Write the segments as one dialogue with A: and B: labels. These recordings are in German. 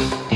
A: Thank you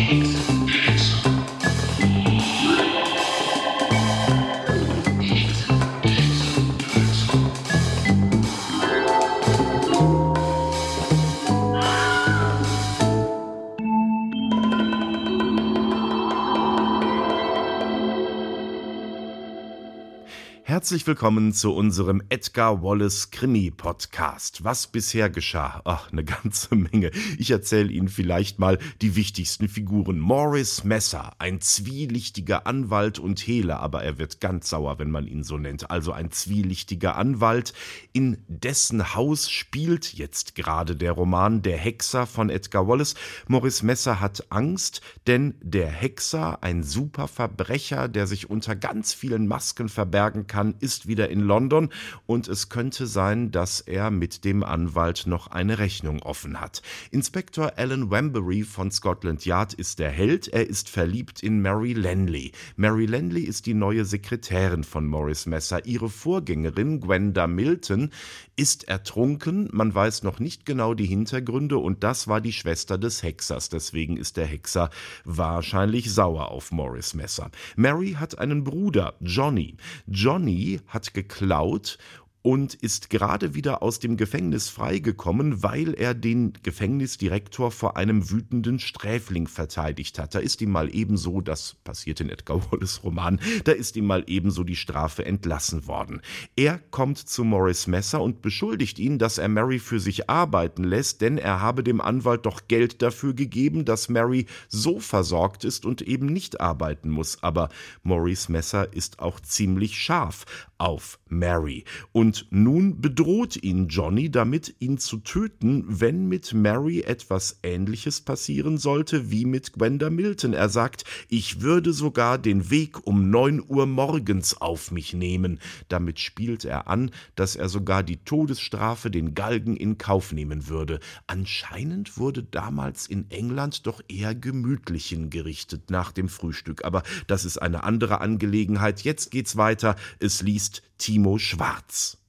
A: Herzlich willkommen zu unserem Edgar Wallace Krimi Podcast. Was bisher geschah? Ach, eine ganze Menge. Ich erzähle Ihnen vielleicht mal die wichtigsten Figuren. Morris Messer, ein zwielichtiger Anwalt und Hehler, aber er wird ganz sauer, wenn man ihn so nennt. Also ein zwielichtiger Anwalt, in dessen Haus spielt jetzt gerade der Roman Der Hexer von Edgar Wallace. Morris Messer hat Angst, denn der Hexer, ein super Verbrecher, der sich unter ganz vielen Masken verbergen kann, ist wieder in London und es könnte sein, dass er mit dem Anwalt noch eine Rechnung offen hat. Inspektor Alan Wembury von Scotland Yard ist der Held. Er ist verliebt in Mary Lanley. Mary Lanley ist die neue Sekretärin von Morris Messer. Ihre Vorgängerin Gwenda Milton ist ertrunken. Man weiß noch nicht genau die Hintergründe und das war die Schwester des Hexers. Deswegen ist der Hexer wahrscheinlich sauer auf Morris Messer. Mary hat einen Bruder, Johnny. Johnny hat geklaut und ist gerade wieder aus dem Gefängnis freigekommen, weil er den Gefängnisdirektor vor einem wütenden Sträfling verteidigt hat. Da ist ihm mal ebenso, das passiert in Edgar Wallace Roman, da ist ihm mal ebenso die Strafe entlassen worden. Er kommt zu Morris Messer und beschuldigt ihn, dass er Mary für sich arbeiten lässt, denn er habe dem Anwalt doch Geld dafür gegeben, dass Mary so versorgt ist und eben nicht arbeiten muss. Aber Morris Messer ist auch ziemlich scharf auf Mary. Und nun bedroht ihn Johnny damit, ihn zu töten, wenn mit Mary etwas Ähnliches passieren sollte wie mit Gwenda Milton. Er sagt, ich würde sogar den Weg um neun Uhr morgens auf mich nehmen. Damit spielt er an, dass er sogar die Todesstrafe, den Galgen in Kauf nehmen würde. Anscheinend wurde damals in England doch eher gemütlich hingerichtet nach dem Frühstück. Aber das ist eine andere Angelegenheit. Jetzt geht's weiter. Es liest Timo Schwarz.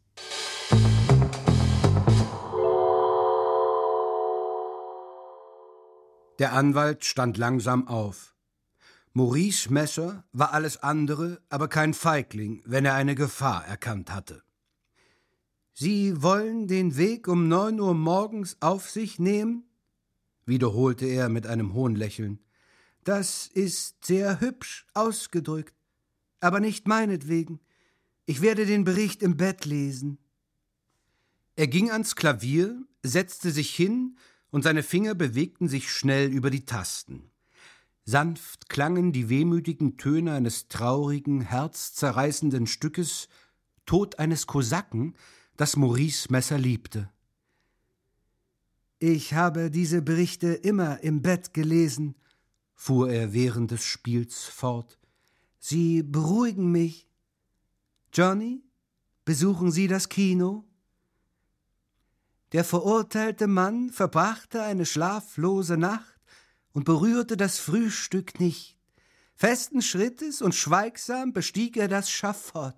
B: Der Anwalt stand langsam auf. Maurice Messer war alles andere, aber kein Feigling, wenn er eine Gefahr erkannt hatte. Sie wollen den Weg um neun Uhr morgens auf sich nehmen? wiederholte er mit einem hohen Lächeln. Das ist sehr hübsch ausgedrückt, aber nicht meinetwegen. Ich werde den Bericht im Bett lesen. Er ging ans Klavier, setzte sich hin, und seine Finger bewegten sich schnell über die Tasten. Sanft klangen die wehmütigen Töne eines traurigen, herzzerreißenden Stückes, Tod eines Kosaken, das Maurice Messer liebte. Ich habe diese Berichte immer im Bett gelesen, fuhr er während des Spiels fort. Sie beruhigen mich. Johnny, besuchen Sie das Kino? Der verurteilte Mann verbrachte eine schlaflose Nacht und berührte das Frühstück nicht. Festen Schrittes und schweigsam bestieg er das Schafott.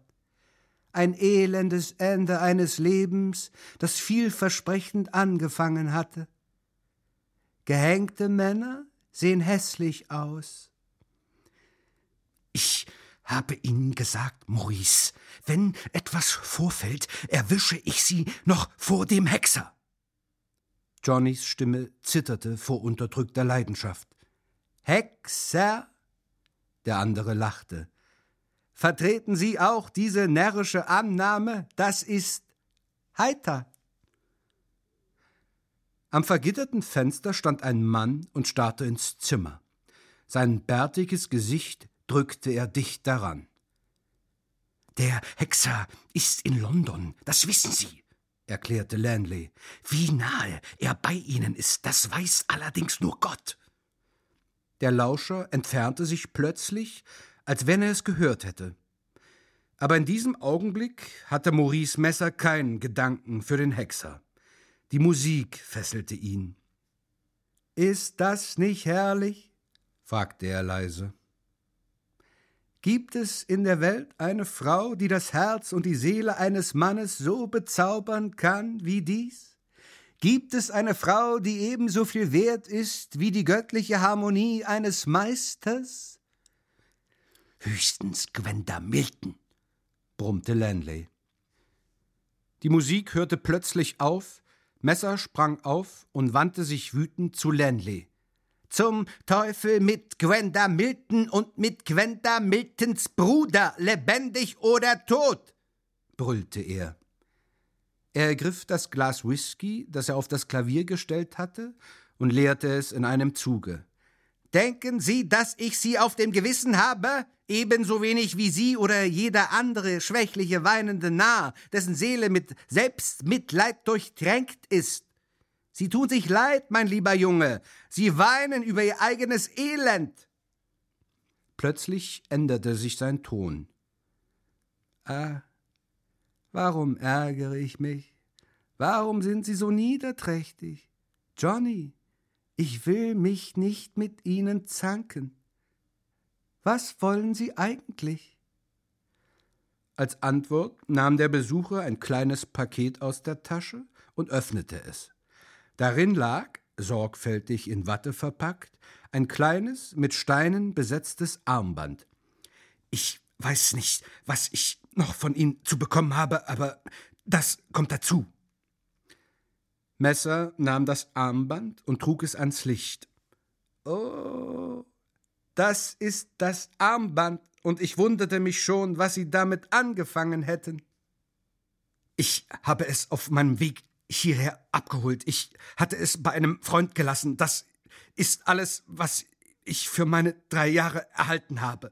B: Ein elendes Ende eines Lebens, das vielversprechend angefangen hatte. Gehängte Männer sehen hässlich aus. Ich habe Ihnen gesagt, Maurice, wenn etwas vorfällt, erwische ich Sie noch vor dem Hexer. Johnnys Stimme zitterte vor unterdrückter Leidenschaft. Hexer? Der andere lachte. Vertreten Sie auch diese närrische Annahme? Das ist heiter. Am vergitterten Fenster stand ein Mann und starrte ins Zimmer. Sein bärtiges Gesicht drückte er dicht daran. Der Hexer ist in London, das wissen Sie, erklärte Lanley. Wie nahe er bei Ihnen ist, das weiß allerdings nur Gott. Der Lauscher entfernte sich plötzlich, als wenn er es gehört hätte. Aber in diesem Augenblick hatte Maurice Messer keinen Gedanken für den Hexer. Die Musik fesselte ihn. Ist das nicht herrlich? fragte er leise. Gibt es in der Welt eine Frau, die das Herz und die Seele eines Mannes so bezaubern kann wie dies? Gibt es eine Frau, die ebenso viel wert ist wie die göttliche Harmonie eines Meisters? Höchstens Gwenda Milton, brummte Lanley. Die Musik hörte plötzlich auf, Messer sprang auf und wandte sich wütend zu Lanley. Zum Teufel mit Gwenda Milton und mit Gwenda Miltons Bruder, lebendig oder tot! brüllte er. Er ergriff das Glas Whisky, das er auf das Klavier gestellt hatte, und leerte es in einem Zuge. Denken Sie, dass ich Sie auf dem Gewissen habe? Ebenso wenig wie Sie oder jeder andere schwächliche, weinende Narr, dessen Seele mit Selbstmitleid durchtränkt ist. Sie tun sich leid, mein lieber Junge. Sie weinen über Ihr eigenes Elend. Plötzlich änderte sich sein Ton. Ah, warum ärgere ich mich? Warum sind Sie so niederträchtig? Johnny, ich will mich nicht mit Ihnen zanken. Was wollen Sie eigentlich? Als Antwort nahm der Besucher ein kleines Paket aus der Tasche und öffnete es. Darin lag, sorgfältig in Watte verpackt, ein kleines, mit Steinen besetztes Armband. Ich weiß nicht, was ich noch von Ihnen zu bekommen habe, aber das kommt dazu. Messer nahm das Armband und trug es ans Licht. Oh, das ist das Armband, und ich wunderte mich schon, was Sie damit angefangen hätten. Ich habe es auf meinem Weg hierher abgeholt. Ich hatte es bei einem Freund gelassen. Das ist alles, was ich für meine drei Jahre erhalten habe,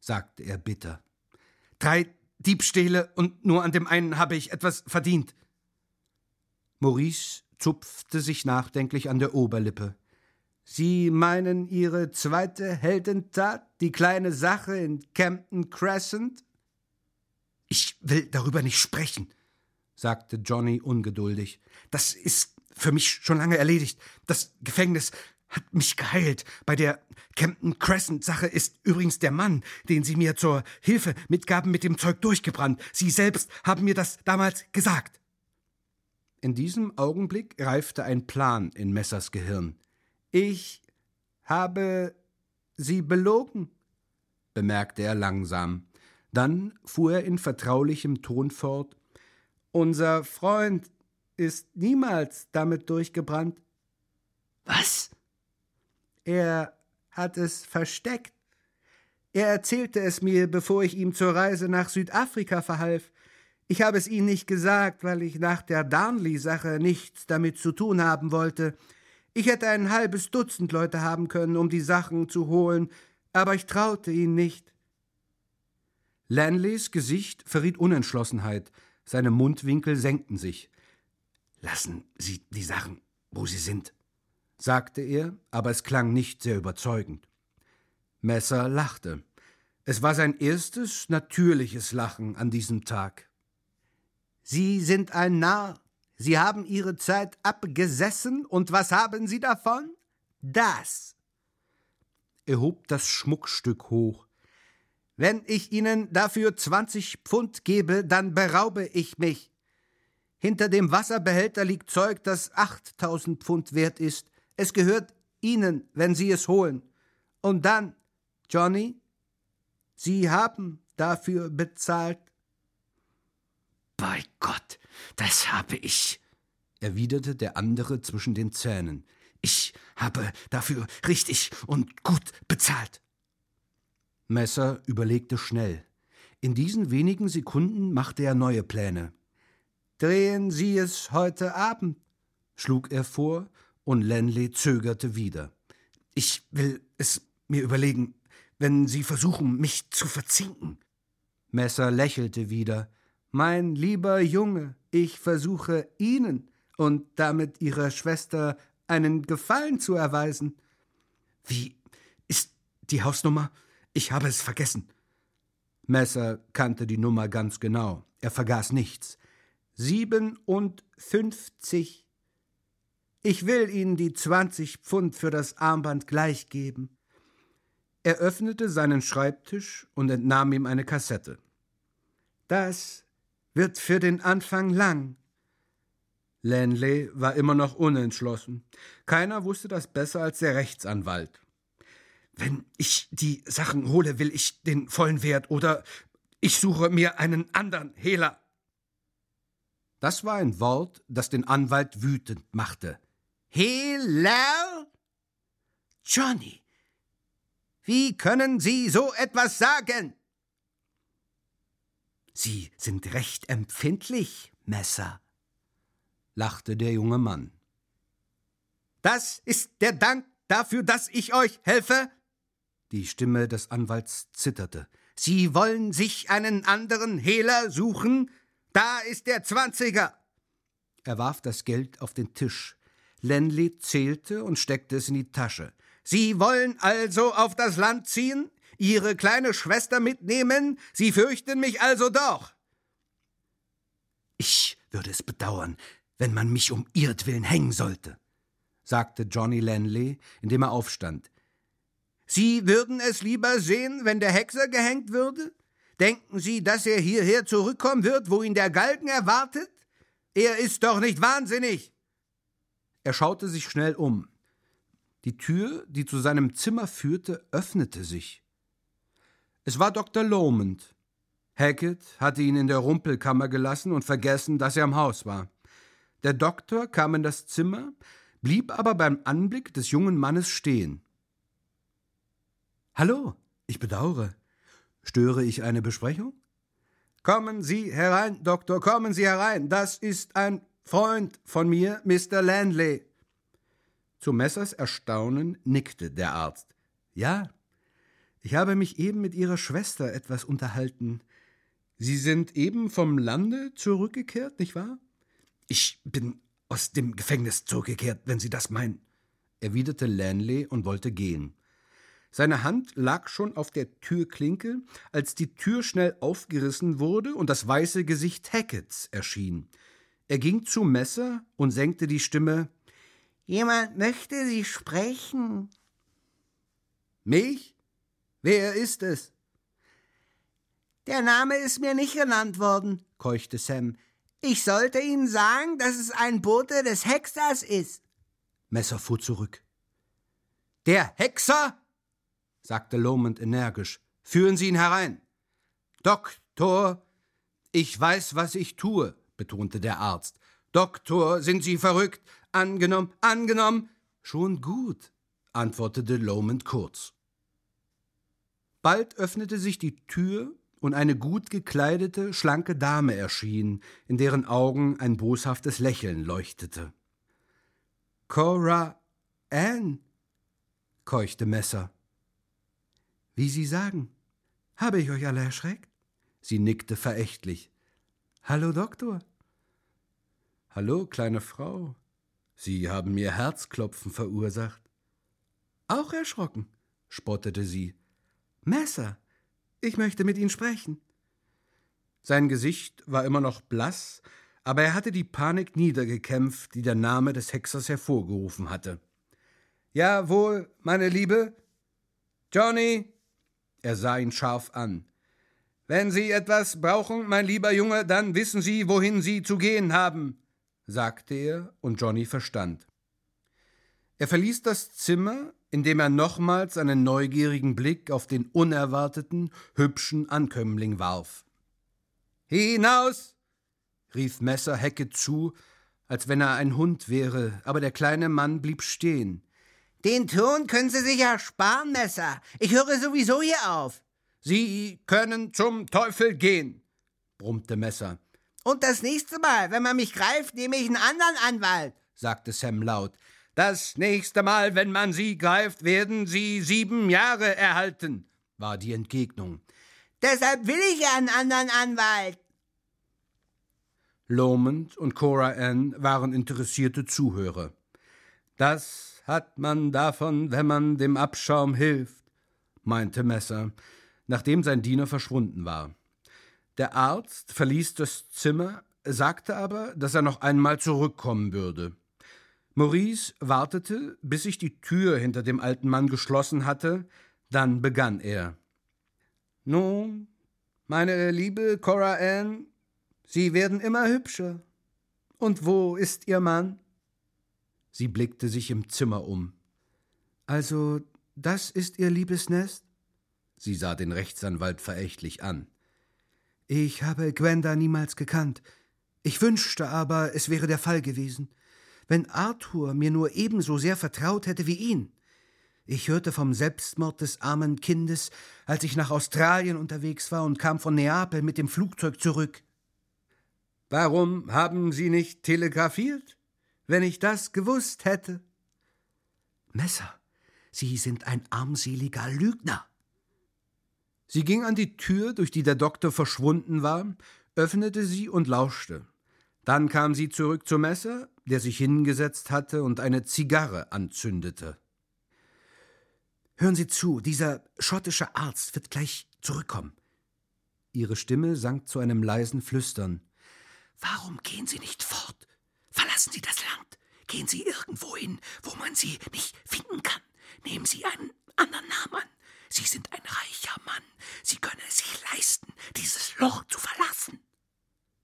B: sagte er bitter. Drei Diebstähle und nur an dem einen habe ich etwas verdient. Maurice zupfte sich nachdenklich an der Oberlippe. Sie meinen Ihre zweite Heldentat, die kleine Sache in Campton Crescent? Ich will darüber nicht sprechen, sagte Johnny ungeduldig. Das ist für mich schon lange erledigt. Das Gefängnis hat mich geheilt. Bei der Campton Crescent Sache ist übrigens der Mann, den Sie mir zur Hilfe mitgaben, mit dem Zeug durchgebrannt. Sie selbst haben mir das damals gesagt. In diesem Augenblick reifte ein Plan in Messers Gehirn. Ich habe Sie belogen, bemerkte er langsam. Dann fuhr er in vertraulichem Ton fort unser Freund ist niemals damit durchgebrannt. Was? Er hat es versteckt. Er erzählte es mir, bevor ich ihm zur Reise nach Südafrika verhalf. Ich habe es ihm nicht gesagt, weil ich nach der Darnley-Sache nichts damit zu tun haben wollte. Ich hätte ein halbes Dutzend Leute haben können, um die Sachen zu holen, aber ich traute ihn nicht. Lanleys Gesicht verriet Unentschlossenheit. Seine Mundwinkel senkten sich. Lassen Sie die Sachen, wo sie sind, sagte er, aber es klang nicht sehr überzeugend. Messer lachte. Es war sein erstes natürliches Lachen an diesem Tag. Sie sind ein Narr. Sie haben Ihre Zeit abgesessen, und was haben Sie davon? Das. Er hob das Schmuckstück hoch. Wenn ich Ihnen dafür zwanzig Pfund gebe, dann beraube ich mich. Hinter dem Wasserbehälter liegt Zeug, das achttausend Pfund wert ist. Es gehört Ihnen, wenn Sie es holen. Und dann, Johnny, Sie haben dafür bezahlt. Bei Gott, das habe ich, erwiderte der andere zwischen den Zähnen. Ich habe dafür richtig und gut bezahlt. Messer überlegte schnell. In diesen wenigen Sekunden machte er neue Pläne. Drehen Sie es heute Abend, schlug er vor, und Lenley zögerte wieder. Ich will es mir überlegen, wenn Sie versuchen, mich zu verzinken. Messer lächelte wieder. Mein lieber Junge, ich versuche Ihnen und damit Ihrer Schwester einen Gefallen zu erweisen. Wie ist die Hausnummer? Ich habe es vergessen. Messer kannte die Nummer ganz genau. Er vergaß nichts. Siebenundfünfzig. Ich will Ihnen die zwanzig Pfund für das Armband gleich geben. Er öffnete seinen Schreibtisch und entnahm ihm eine Kassette. Das wird für den Anfang lang. Lanley war immer noch unentschlossen. Keiner wusste das besser als der Rechtsanwalt. Wenn ich die Sachen hole, will ich den vollen Wert oder ich suche mir einen anderen Hehler. Das war ein Wort, das den Anwalt wütend machte. Hehler? Johnny, wie können Sie so etwas sagen? Sie sind recht empfindlich, Messer, lachte der junge Mann. Das ist der Dank dafür, dass ich euch helfe? Die Stimme des Anwalts zitterte. Sie wollen sich einen anderen Hehler suchen? Da ist der Zwanziger. Er warf das Geld auf den Tisch. Lenley zählte und steckte es in die Tasche. Sie wollen also auf das Land ziehen? Ihre kleine Schwester mitnehmen? Sie fürchten mich also doch. Ich würde es bedauern, wenn man mich um ihretwillen hängen sollte, sagte Johnny Lanley, indem er aufstand. Sie würden es lieber sehen, wenn der Hexer gehängt würde? Denken Sie, dass er hierher zurückkommen wird, wo ihn der Galgen erwartet? Er ist doch nicht wahnsinnig. Er schaute sich schnell um. Die Tür, die zu seinem Zimmer führte, öffnete sich. Es war Dr. Lomond. Hackett hatte ihn in der Rumpelkammer gelassen und vergessen, dass er im Haus war. Der Doktor kam in das Zimmer, blieb aber beim Anblick des jungen Mannes stehen. Hallo, ich bedauere. Störe ich eine Besprechung? Kommen Sie herein, Doktor, kommen Sie herein. Das ist ein Freund von mir, Mr. Landley. Zu Messers Erstaunen nickte der Arzt. Ja, ich habe mich eben mit Ihrer Schwester etwas unterhalten. Sie sind eben vom Lande zurückgekehrt, nicht wahr? Ich bin aus dem Gefängnis zurückgekehrt, wenn Sie das meinen, erwiderte Lanley und wollte gehen. Seine Hand lag schon auf der Türklinke, als die Tür schnell aufgerissen wurde und das weiße Gesicht Hacketts erschien. Er ging zu Messer und senkte die Stimme Jemand möchte Sie sprechen. Mich? Wer ist es? Der Name ist mir nicht genannt worden, keuchte Sam. Ich sollte Ihnen sagen, dass es ein Bote des Hexers ist. Messer fuhr zurück. Der Hexer? Sagte Lomond energisch. Führen Sie ihn herein. Doktor, ich weiß, was ich tue, betonte der Arzt. Doktor, sind Sie verrückt? Angenommen, angenommen. Schon gut, antwortete Lomond kurz. Bald öffnete sich die Tür und eine gut gekleidete, schlanke Dame erschien, in deren Augen ein boshaftes Lächeln leuchtete. Cora Ann, keuchte Messer. Wie Sie sagen. Habe ich euch alle erschreckt? Sie nickte verächtlich. Hallo, Doktor. Hallo, kleine Frau. Sie haben mir Herzklopfen verursacht. Auch erschrocken, spottete sie. Messer, ich möchte mit Ihnen sprechen. Sein Gesicht war immer noch blass, aber er hatte die Panik niedergekämpft, die der Name des Hexers hervorgerufen hatte. Jawohl, meine Liebe. Johnny, er sah ihn scharf an. Wenn Sie etwas brauchen, mein lieber Junge, dann wissen Sie, wohin Sie zu gehen haben, sagte er, und Johnny verstand. Er verließ das Zimmer, indem er nochmals einen neugierigen Blick auf den unerwarteten, hübschen Ankömmling warf. Hinaus! rief Messer Hecke zu, als wenn er ein Hund wäre, aber der kleine Mann blieb stehen. Den Ton können Sie sich ersparen, Messer. Ich höre sowieso hier auf. Sie können zum Teufel gehen, brummte Messer. Und das nächste Mal, wenn man mich greift, nehme ich einen anderen Anwalt, sagte Sam laut. Das nächste Mal, wenn man Sie greift, werden Sie sieben Jahre erhalten, war die Entgegnung. Deshalb will ich ja einen anderen Anwalt. Lomond und Cora Ann waren interessierte Zuhörer. Das hat man davon, wenn man dem Abschaum hilft, meinte Messer, nachdem sein Diener verschwunden war. Der Arzt verließ das Zimmer, sagte aber, dass er noch einmal zurückkommen würde. Maurice wartete, bis sich die Tür hinter dem alten Mann geschlossen hatte, dann begann er. Nun, meine liebe Cora Ann, Sie werden immer hübscher. Und wo ist Ihr Mann? Sie blickte sich im Zimmer um. Also, das ist Ihr liebes Nest? Sie sah den Rechtsanwalt verächtlich an. Ich habe Gwenda niemals gekannt. Ich wünschte aber, es wäre der Fall gewesen. Wenn Arthur mir nur ebenso sehr vertraut hätte wie ihn. Ich hörte vom Selbstmord des armen Kindes, als ich nach Australien unterwegs war und kam von Neapel mit dem Flugzeug zurück. Warum haben Sie nicht telegrafiert? Wenn ich das gewusst hätte. Messer, Sie sind ein armseliger Lügner. Sie ging an die Tür, durch die der Doktor verschwunden war, öffnete sie und lauschte. Dann kam sie zurück zum Messer, der sich hingesetzt hatte und eine Zigarre anzündete. Hören Sie zu, dieser schottische Arzt wird gleich zurückkommen. Ihre Stimme sank zu einem leisen Flüstern. Warum gehen Sie nicht fort? Verlassen Sie das Land. Gehen Sie irgendwo hin, wo man Sie nicht finden kann. Nehmen Sie einen anderen Namen an. Sie sind ein reicher Mann. Sie können es sich leisten, dieses Loch zu verlassen.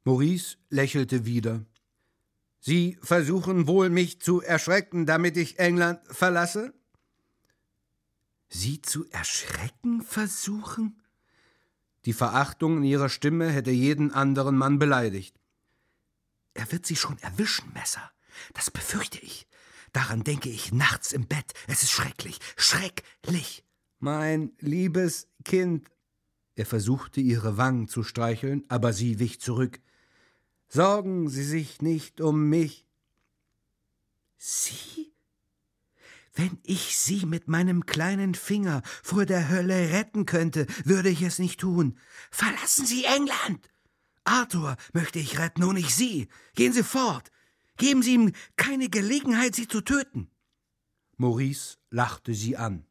B: Maurice lächelte wieder. Sie versuchen wohl, mich zu erschrecken, damit ich England verlasse? Sie zu erschrecken versuchen? Die Verachtung in ihrer Stimme hätte jeden anderen Mann beleidigt. Er wird Sie schon erwischen, Messer. Das befürchte ich. Daran denke ich nachts im Bett. Es ist schrecklich, schrecklich. Mein liebes Kind. Er versuchte ihre Wangen zu streicheln, aber sie wich zurück. Sorgen Sie sich nicht um mich. Sie? Wenn ich Sie mit meinem kleinen Finger vor der Hölle retten könnte, würde ich es nicht tun. Verlassen Sie England! Arthur möchte ich retten und nicht Sie. Gehen Sie fort. Geben Sie ihm keine Gelegenheit, Sie zu töten. Maurice lachte sie an.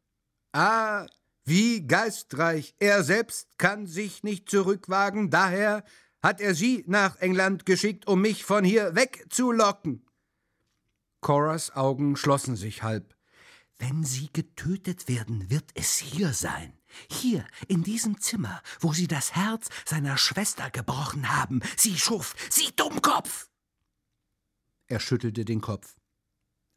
B: Ah, wie geistreich. Er selbst kann sich nicht zurückwagen, daher hat er sie nach England geschickt, um mich von hier wegzulocken. Coras Augen schlossen sich halb. Wenn Sie getötet werden, wird es hier sein. Hier, in diesem Zimmer, wo Sie das Herz seiner Schwester gebrochen haben. Sie Schuft, Sie Dummkopf! Er schüttelte den Kopf.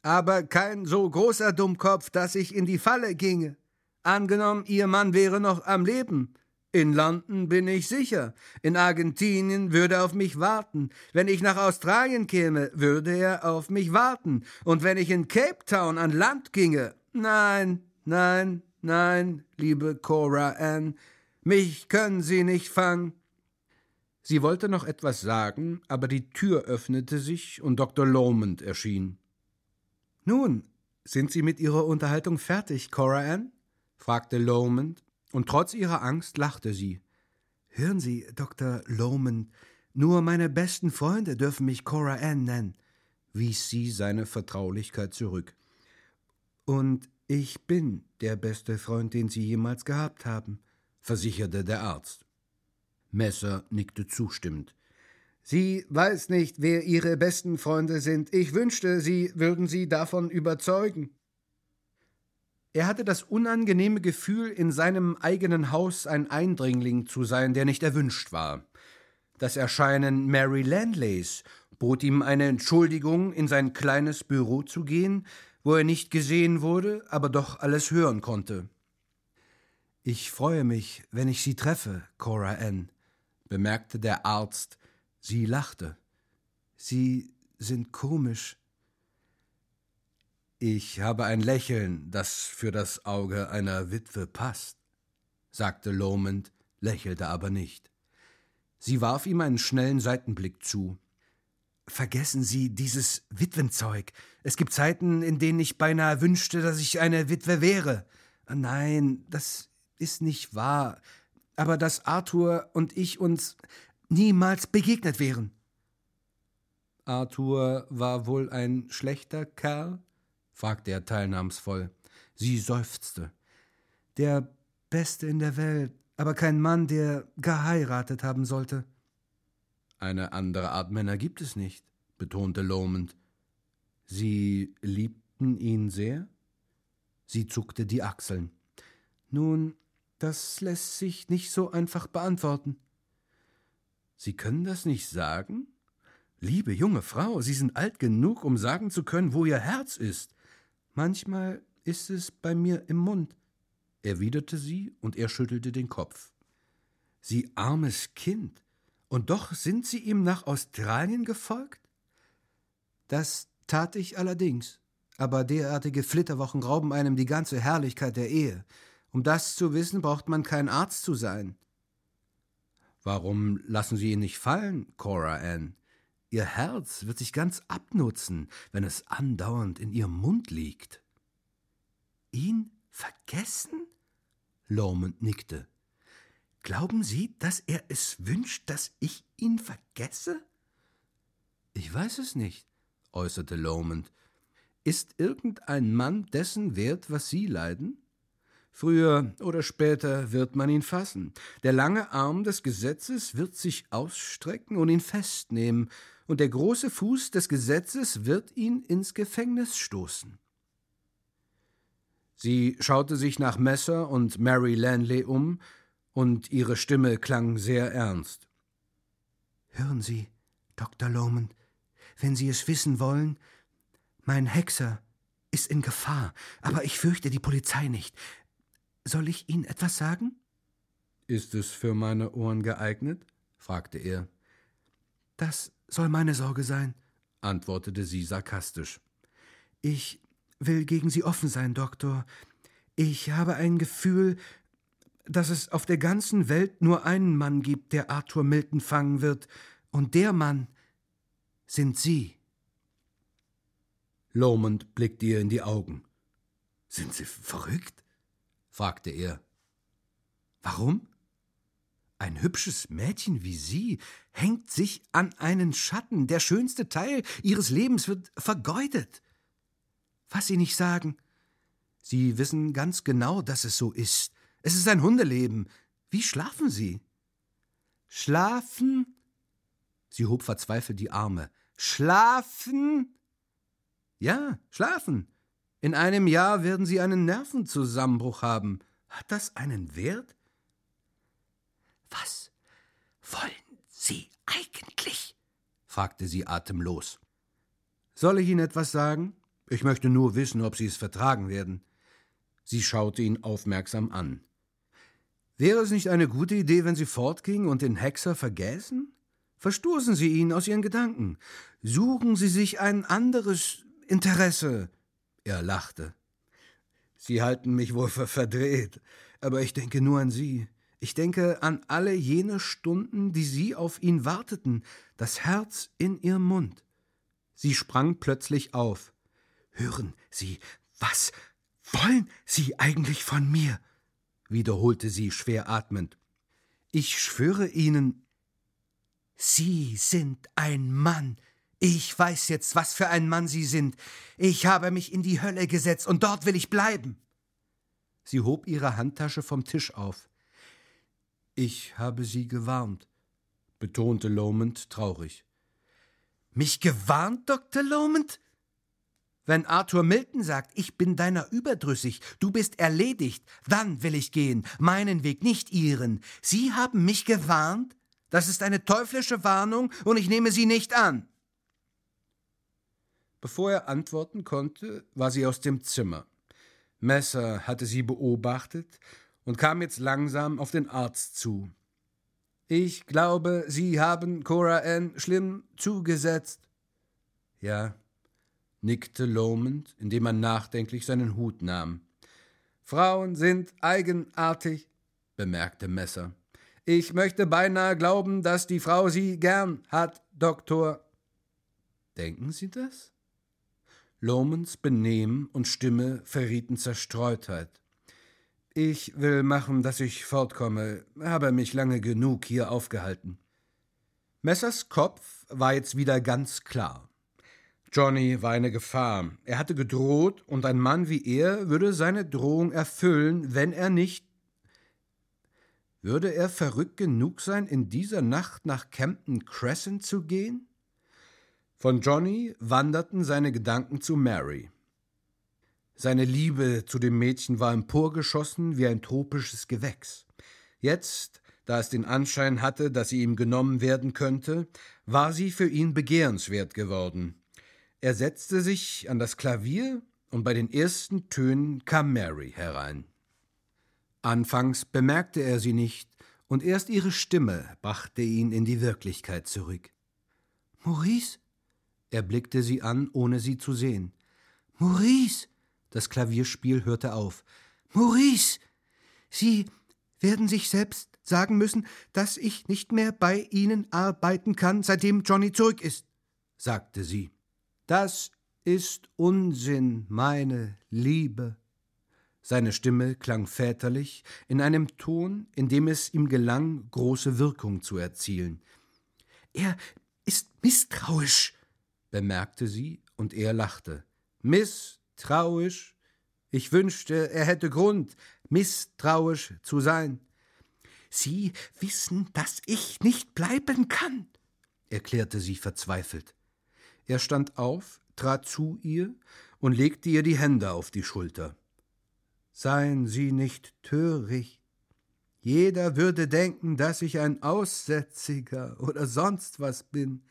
B: Aber kein so großer Dummkopf, dass ich in die Falle ginge. Angenommen, Ihr Mann wäre noch am Leben. In London bin ich sicher. In Argentinien würde er auf mich warten. Wenn ich nach Australien käme, würde er auf mich warten. Und wenn ich in Cape Town an Land ginge, nein, nein, nein, liebe Cora Ann, mich können Sie nicht fangen. Sie wollte noch etwas sagen, aber die Tür öffnete sich und Dr. Lomond erschien. Nun, sind Sie mit Ihrer Unterhaltung fertig, Cora Ann? fragte Lomond, und trotz ihrer Angst lachte sie. Hören Sie, Dr. Lomond, nur meine besten Freunde dürfen mich Cora Ann nennen, wies sie seine Vertraulichkeit zurück. Und ich bin der beste Freund, den Sie jemals gehabt haben, versicherte der Arzt. Messer nickte zustimmend. Sie weiß nicht, wer Ihre besten Freunde sind. Ich wünschte, Sie würden sie davon überzeugen. Er hatte das unangenehme Gefühl, in seinem eigenen Haus ein Eindringling zu sein, der nicht erwünscht war. Das Erscheinen Mary Landleys bot ihm eine Entschuldigung, in sein kleines Büro zu gehen, wo er nicht gesehen wurde, aber doch alles hören konnte. Ich freue mich, wenn ich Sie treffe, Cora Ann, bemerkte der Arzt. Sie lachte. Sie sind komisch. Ich habe ein Lächeln, das für das Auge einer Witwe passt, sagte Lomond, lächelte aber nicht. Sie warf ihm einen schnellen Seitenblick zu. Vergessen Sie dieses Witwenzeug. Es gibt Zeiten, in denen ich beinahe wünschte, dass ich eine Witwe wäre. Nein, das ist nicht wahr. Aber dass Arthur und ich uns niemals begegnet wären. Arthur war wohl ein schlechter Kerl? fragte er teilnahmsvoll. Sie seufzte. Der Beste in der Welt, aber kein Mann, der geheiratet haben sollte. Eine andere Art Männer gibt es nicht, betonte Lomond. Sie liebten ihn sehr? Sie zuckte die Achseln. Nun, das lässt sich nicht so einfach beantworten. Sie können das nicht sagen? Liebe junge Frau, Sie sind alt genug, um sagen zu können, wo Ihr Herz ist. Manchmal ist es bei mir im Mund, erwiderte sie, und er schüttelte den Kopf. Sie armes Kind, und doch sind Sie ihm nach Australien gefolgt? Das tat ich allerdings, aber derartige Flitterwochen rauben einem die ganze Herrlichkeit der Ehe. Um das zu wissen, braucht man kein Arzt zu sein. Warum lassen Sie ihn nicht fallen, Cora Ann? Ihr Herz wird sich ganz abnutzen, wenn es andauernd in Ihrem Mund liegt. Ihn vergessen? Lomond nickte. Glauben Sie, dass er es wünscht, dass ich ihn vergesse? Ich weiß es nicht, äußerte Lomond. Ist irgendein Mann dessen wert, was Sie leiden? Früher oder später wird man ihn fassen. Der lange Arm des Gesetzes wird sich ausstrecken und ihn festnehmen, und der große Fuß des Gesetzes wird ihn ins Gefängnis stoßen. Sie schaute sich nach Messer und Mary Lanley um, und ihre Stimme klang sehr ernst. Hören Sie, Dr. Lohman, wenn Sie es wissen wollen, mein Hexer ist in Gefahr, aber ich fürchte die Polizei nicht. Soll ich Ihnen etwas sagen? Ist es für meine Ohren geeignet? fragte er. Das soll meine Sorge sein, antwortete sie sarkastisch. Ich will gegen Sie offen sein, Doktor. Ich habe ein Gefühl, dass es auf der ganzen Welt nur einen Mann gibt, der Arthur Milton fangen wird, und der Mann sind Sie. Lomond blickte ihr in die Augen. Sind Sie verrückt? fragte er. Warum? Ein hübsches Mädchen wie Sie hängt sich an einen Schatten, der schönste Teil Ihres Lebens wird vergeudet. Was Sie nicht sagen. Sie wissen ganz genau, dass es so ist. Es ist ein Hundeleben. Wie schlafen Sie? Schlafen? Sie hob verzweifelt die Arme. Schlafen? Ja, schlafen. In einem Jahr werden Sie einen Nervenzusammenbruch haben. Hat das einen Wert? Was wollen Sie eigentlich? fragte sie atemlos. Soll ich Ihnen etwas sagen? Ich möchte nur wissen, ob Sie es vertragen werden. Sie schaute ihn aufmerksam an. Wäre es nicht eine gute Idee, wenn Sie fortgingen und den Hexer vergäßen? Verstoßen Sie ihn aus Ihren Gedanken. Suchen Sie sich ein anderes Interesse. Er lachte. Sie halten mich wohl für verdreht, aber ich denke nur an Sie. Ich denke an alle jene Stunden, die Sie auf ihn warteten, das Herz in Ihrem Mund. Sie sprang plötzlich auf. Hören Sie, was wollen Sie eigentlich von mir? Wiederholte sie schwer atmend. Ich schwöre Ihnen, Sie sind ein Mann, ich weiß jetzt, was für ein Mann Sie sind. Ich habe mich in die Hölle gesetzt und dort will ich bleiben. Sie hob ihre Handtasche vom Tisch auf. Ich habe Sie gewarnt, betonte Lomond traurig. Mich gewarnt, Dr. Lomond? Wenn Arthur Milton sagt, ich bin deiner überdrüssig, du bist erledigt, dann will ich gehen, meinen Weg, nicht Ihren. Sie haben mich gewarnt? Das ist eine teuflische Warnung und ich nehme sie nicht an. Bevor er antworten konnte, war sie aus dem Zimmer. Messer hatte sie beobachtet und kam jetzt langsam auf den Arzt zu. Ich glaube, Sie haben Cora Ann schlimm zugesetzt. Ja, nickte Lomond, indem er nachdenklich seinen Hut nahm. Frauen sind eigenartig, bemerkte Messer. Ich möchte beinahe glauben, dass die Frau Sie gern hat, Doktor. Denken Sie das? Lomans Benehmen und Stimme verrieten Zerstreutheit. Ich will machen, dass ich fortkomme, habe mich lange genug hier aufgehalten. Messers Kopf war jetzt wieder ganz klar. Johnny war eine Gefahr. Er hatte gedroht, und ein Mann wie er würde seine Drohung erfüllen, wenn er nicht. Würde er verrückt genug sein, in dieser Nacht nach Campton Crescent zu gehen? Von Johnny wanderten seine Gedanken zu Mary. Seine Liebe zu dem Mädchen war emporgeschossen wie ein tropisches Gewächs. Jetzt Da es den Anschein hatte, dass sie ihm genommen werden könnte, war sie für ihn begehrenswert geworden. Er setzte sich an das Klavier, und bei den ersten Tönen kam Mary herein. Anfangs bemerkte er sie nicht, und erst ihre Stimme brachte ihn in die Wirklichkeit zurück. Maurice? Er blickte sie an, ohne sie zu sehen. Maurice! Das Klavierspiel hörte auf. Maurice! Sie werden sich selbst sagen müssen, dass ich nicht mehr bei Ihnen arbeiten kann, seitdem Johnny zurück ist, sagte sie. Das ist Unsinn, meine Liebe. Seine Stimme klang väterlich, in einem Ton, in dem es ihm gelang, große Wirkung zu erzielen. Er ist misstrauisch, bemerkte sie, und er lachte. Misstrauisch? Ich wünschte, er hätte Grund, misstrauisch zu sein. Sie wissen, dass ich nicht bleiben kann, erklärte sie verzweifelt. Er stand auf, trat zu ihr und legte ihr die Hände auf die Schulter. Seien Sie nicht töricht. Jeder würde denken, dass ich ein Aussätziger oder sonst was bin.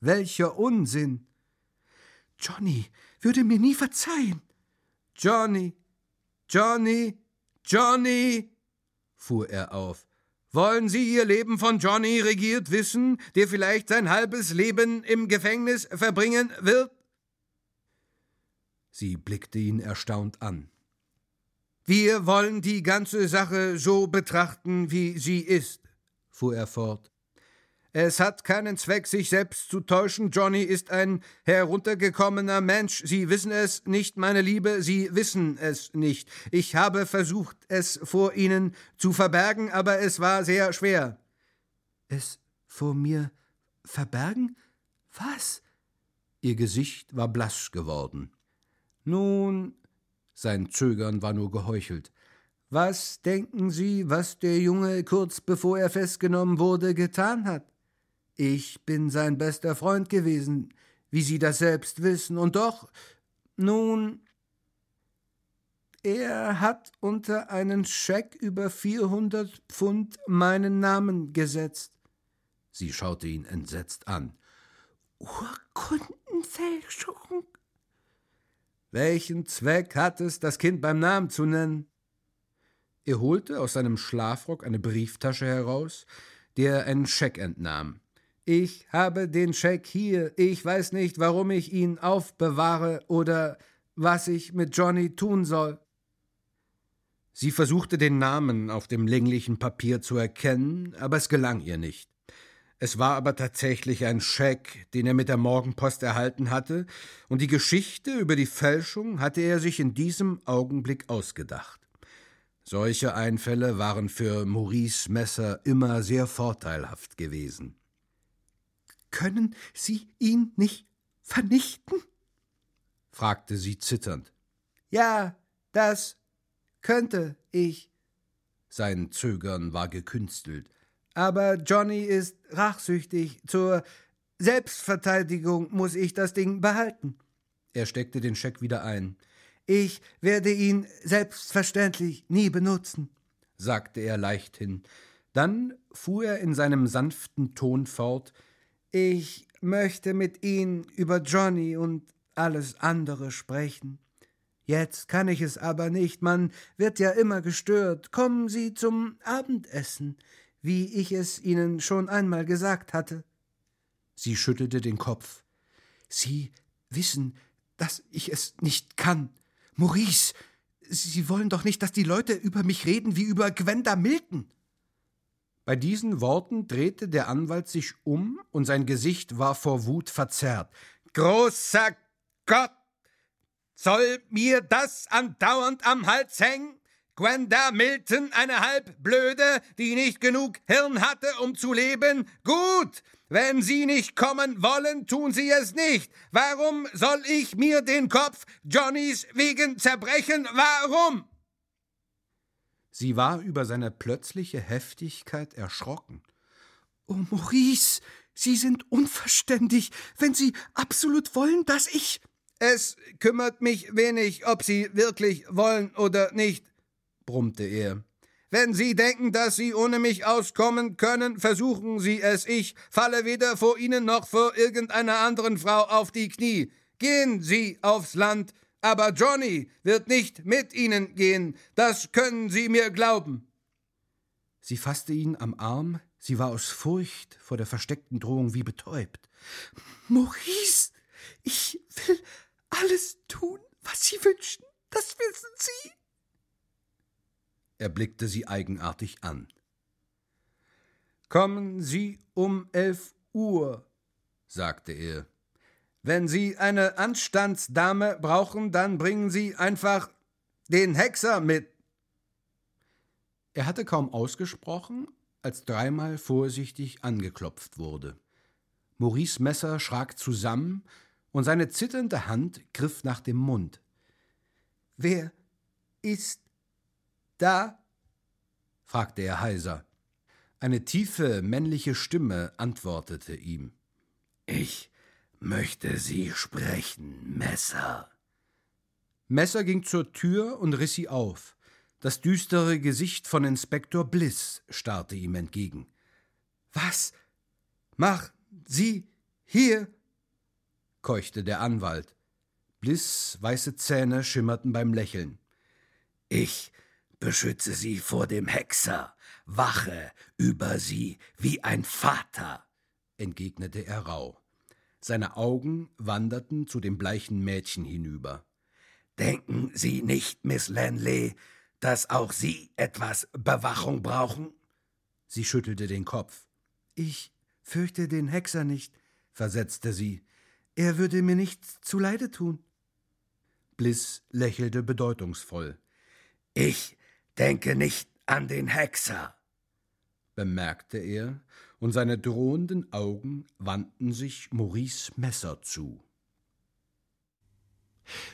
B: Welcher Unsinn! Johnny würde mir nie verzeihen. Johnny, Johnny, Johnny, fuhr er auf. Wollen Sie Ihr Leben von Johnny regiert wissen, der vielleicht sein halbes Leben im Gefängnis verbringen wird? Sie blickte ihn erstaunt an. Wir wollen die ganze Sache so betrachten, wie sie ist, fuhr er fort. Es hat keinen Zweck, sich selbst zu täuschen. Johnny ist ein heruntergekommener Mensch. Sie wissen es nicht, meine Liebe, Sie wissen es nicht. Ich habe versucht, es vor Ihnen zu verbergen, aber es war sehr schwer. Es vor mir verbergen? Was? Ihr Gesicht war blass geworden. Nun, sein Zögern war nur geheuchelt. Was denken Sie, was der Junge kurz bevor er festgenommen wurde getan hat? Ich bin sein bester Freund gewesen, wie Sie das selbst wissen, und doch, nun, er hat unter einen Scheck über vierhundert Pfund meinen Namen gesetzt. Sie schaute ihn entsetzt an. Urkundenfälschung? Welchen Zweck hat es, das Kind beim Namen zu nennen? Er holte aus seinem Schlafrock eine Brieftasche heraus, der einen Scheck entnahm. Ich habe den Scheck hier, ich weiß nicht, warum ich ihn aufbewahre oder was ich mit Johnny tun soll. Sie versuchte den Namen auf dem länglichen Papier zu erkennen, aber es gelang ihr nicht. Es war aber tatsächlich ein Scheck, den er mit der Morgenpost erhalten hatte, und die Geschichte über die Fälschung hatte er sich in diesem Augenblick ausgedacht. Solche Einfälle waren für Maurice Messer immer sehr vorteilhaft gewesen. Können Sie ihn nicht vernichten? fragte sie zitternd. Ja, das könnte ich. Sein Zögern war gekünstelt. Aber Johnny ist rachsüchtig. Zur Selbstverteidigung muss ich das Ding behalten. Er steckte den Scheck wieder ein. Ich werde ihn selbstverständlich nie benutzen, sagte er leichthin. Dann fuhr er in seinem sanften Ton fort Ich möchte mit Ihnen über Johnny und alles andere sprechen. Jetzt kann ich es aber nicht, man wird ja immer gestört. Kommen Sie zum Abendessen wie ich es Ihnen schon einmal gesagt hatte. Sie schüttelte den Kopf. Sie wissen, dass ich es nicht kann. Maurice, Sie wollen doch nicht, dass die Leute über mich reden wie über Gwenda Milton. Bei diesen Worten drehte der Anwalt sich um und sein Gesicht war vor Wut verzerrt. Großer Gott! Soll mir das andauernd am Hals hängen? Gwenda Milton, eine Halbblöde, die nicht genug Hirn hatte, um zu leben? Gut! Wenn Sie nicht kommen wollen, tun Sie es nicht. Warum soll ich mir den Kopf Johnnys wegen zerbrechen? Warum? Sie war über seine plötzliche Heftigkeit erschrocken. Oh, Maurice, Sie sind unverständig, wenn Sie absolut wollen, dass ich. Es kümmert mich wenig, ob Sie wirklich wollen oder nicht brummte er. Wenn Sie denken, dass Sie ohne mich auskommen können, versuchen Sie es. Ich falle weder vor Ihnen noch vor irgendeiner anderen Frau auf die Knie. Gehen Sie aufs Land, aber Johnny wird nicht mit Ihnen gehen. Das können Sie mir glauben. Sie fasste ihn am Arm, sie war aus Furcht vor der versteckten Drohung wie betäubt. Maurice, ich will alles tun, was Sie wünschen, das wissen Sie. Er blickte sie eigenartig an. Kommen Sie um elf Uhr, sagte er. Wenn Sie eine Anstandsdame brauchen, dann bringen Sie einfach den Hexer mit. Er hatte kaum ausgesprochen, als dreimal vorsichtig angeklopft wurde. Maurice Messer schrak zusammen und seine zitternde Hand griff nach dem Mund. Wer ist da? fragte er heiser. Eine tiefe männliche Stimme antwortete ihm. Ich möchte Sie sprechen, Messer. Messer ging zur Tür und riss sie auf. Das düstere Gesicht von Inspektor Bliss starrte ihm entgegen. Was machen Sie hier? keuchte der Anwalt. Bliss weiße Zähne schimmerten beim Lächeln. Ich beschütze Sie vor dem Hexer, wache über Sie wie ein Vater, entgegnete er rauh. Seine Augen wanderten zu dem bleichen Mädchen hinüber. Denken Sie nicht, Miss Lanley, dass auch Sie etwas Bewachung brauchen? Sie schüttelte den Kopf. Ich fürchte den Hexer nicht, versetzte sie. Er würde mir nichts zuleide tun. Bliss lächelte bedeutungsvoll. Ich denke nicht an den Hexer, bemerkte er, und seine drohenden Augen wandten sich Maurice Messer zu.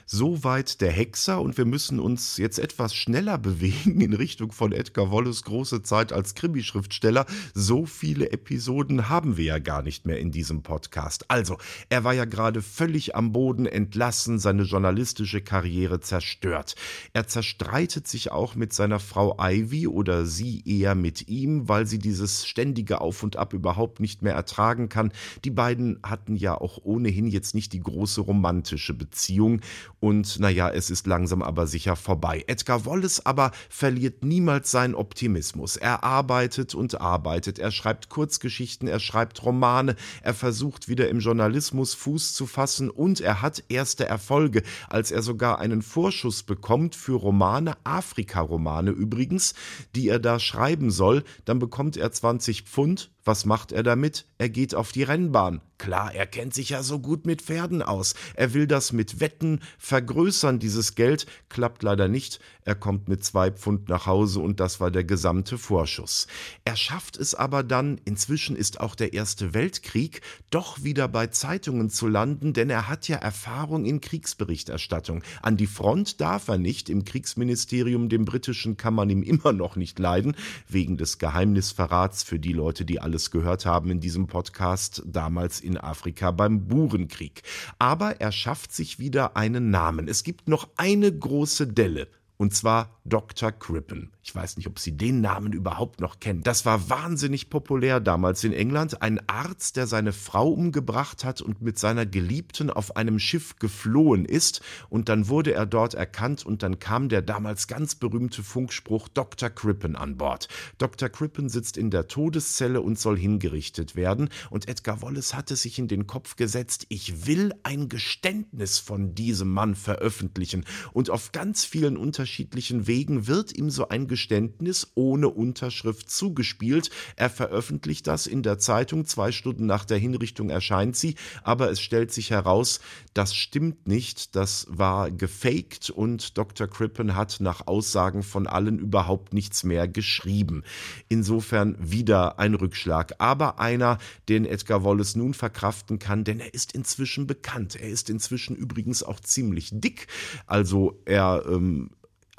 A: Soweit der Hexer und wir müssen uns jetzt etwas schneller bewegen in Richtung von Edgar Wallace große Zeit als Krimischriftsteller. So viele Episoden haben wir ja gar nicht mehr in diesem Podcast. Also, er war ja gerade völlig am Boden entlassen, seine journalistische Karriere zerstört. Er zerstreitet sich auch mit seiner Frau Ivy oder sie eher mit ihm, weil sie dieses ständige Auf und Ab überhaupt nicht mehr ertragen kann. Die beiden hatten ja auch ohnehin jetzt nicht die große romantische Beziehung und naja, es ist langsam aber sicher vorbei. Edgar Wallace aber verliert niemals seinen Optimismus. Er arbeitet und arbeitet, er schreibt Kurzgeschichten, er schreibt Romane, er versucht wieder im Journalismus Fuß zu fassen und er hat erste Erfolge, als er sogar einen Vorschuss bekommt für Romane, Afrika-Romane übrigens, die er da schreiben soll, dann bekommt er 20 Pfund was macht er damit? Er geht auf die Rennbahn. Klar, er kennt sich ja so gut mit Pferden aus. Er will das mit Wetten vergrößern, dieses Geld. Klappt leider nicht. Er kommt mit zwei Pfund nach Hause und das war der gesamte Vorschuss. Er schafft es aber dann, inzwischen ist auch der Erste Weltkrieg, doch wieder bei Zeitungen zu landen, denn er hat ja Erfahrung in Kriegsberichterstattung. An die Front darf er nicht. Im Kriegsministerium, dem britischen, kann man ihm immer noch nicht leiden, wegen des Geheimnisverrats für die Leute, die alles alles gehört haben in diesem Podcast, damals in Afrika beim Burenkrieg. Aber er schafft sich wieder einen Namen. Es gibt noch eine große Delle und zwar Dr. Crippen. Ich weiß nicht, ob Sie den Namen überhaupt noch kennen. Das war wahnsinnig populär damals in England. Ein Arzt, der seine Frau umgebracht hat und mit seiner Geliebten auf einem Schiff geflohen ist. Und dann wurde er dort erkannt und dann kam der damals ganz berühmte Funkspruch Dr. Crippen an Bord. Dr. Crippen sitzt in der Todeszelle und soll hingerichtet werden. Und Edgar Wallace hatte sich in den Kopf gesetzt, ich will ein Geständnis von diesem Mann veröffentlichen. Und auf ganz vielen unterschiedlichen unterschiedlichen Wegen wird ihm so ein Geständnis ohne Unterschrift zugespielt. Er veröffentlicht das in der Zeitung, zwei Stunden nach der Hinrichtung erscheint sie, aber es stellt sich heraus, das stimmt nicht, das war gefaked und Dr. Crippen hat nach Aussagen von allen überhaupt nichts mehr geschrieben. Insofern wieder ein Rückschlag, aber einer, den Edgar Wallace nun verkraften kann, denn er ist inzwischen bekannt. Er ist inzwischen übrigens auch ziemlich dick, also er ähm,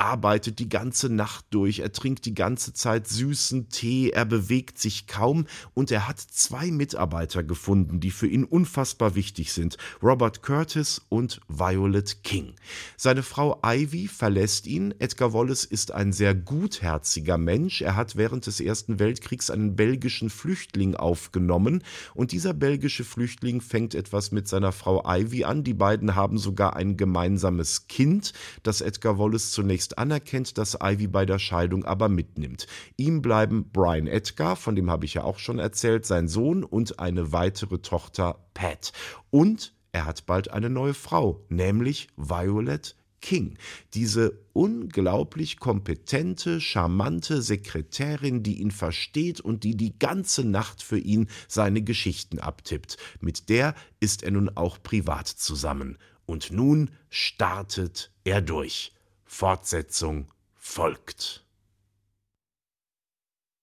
A: arbeitet die ganze Nacht durch, er trinkt die ganze Zeit süßen Tee, er bewegt sich kaum und er hat zwei Mitarbeiter gefunden, die für ihn unfassbar wichtig sind, Robert Curtis und Violet King. Seine Frau Ivy verlässt ihn, Edgar Wallace ist ein sehr gutherziger Mensch, er hat während des Ersten Weltkriegs einen belgischen Flüchtling aufgenommen und dieser belgische Flüchtling fängt etwas mit seiner Frau Ivy an, die beiden haben sogar ein gemeinsames Kind, das Edgar Wallace zunächst anerkennt, das Ivy bei der Scheidung aber mitnimmt. Ihm bleiben Brian Edgar, von dem habe ich ja auch schon erzählt, sein Sohn und eine weitere Tochter Pat. Und er hat bald eine neue Frau, nämlich Violet King, diese unglaublich kompetente, charmante Sekretärin, die ihn versteht und die die ganze Nacht für ihn seine Geschichten abtippt. Mit der ist er nun auch privat zusammen. Und nun startet er durch. Fortsetzung folgt.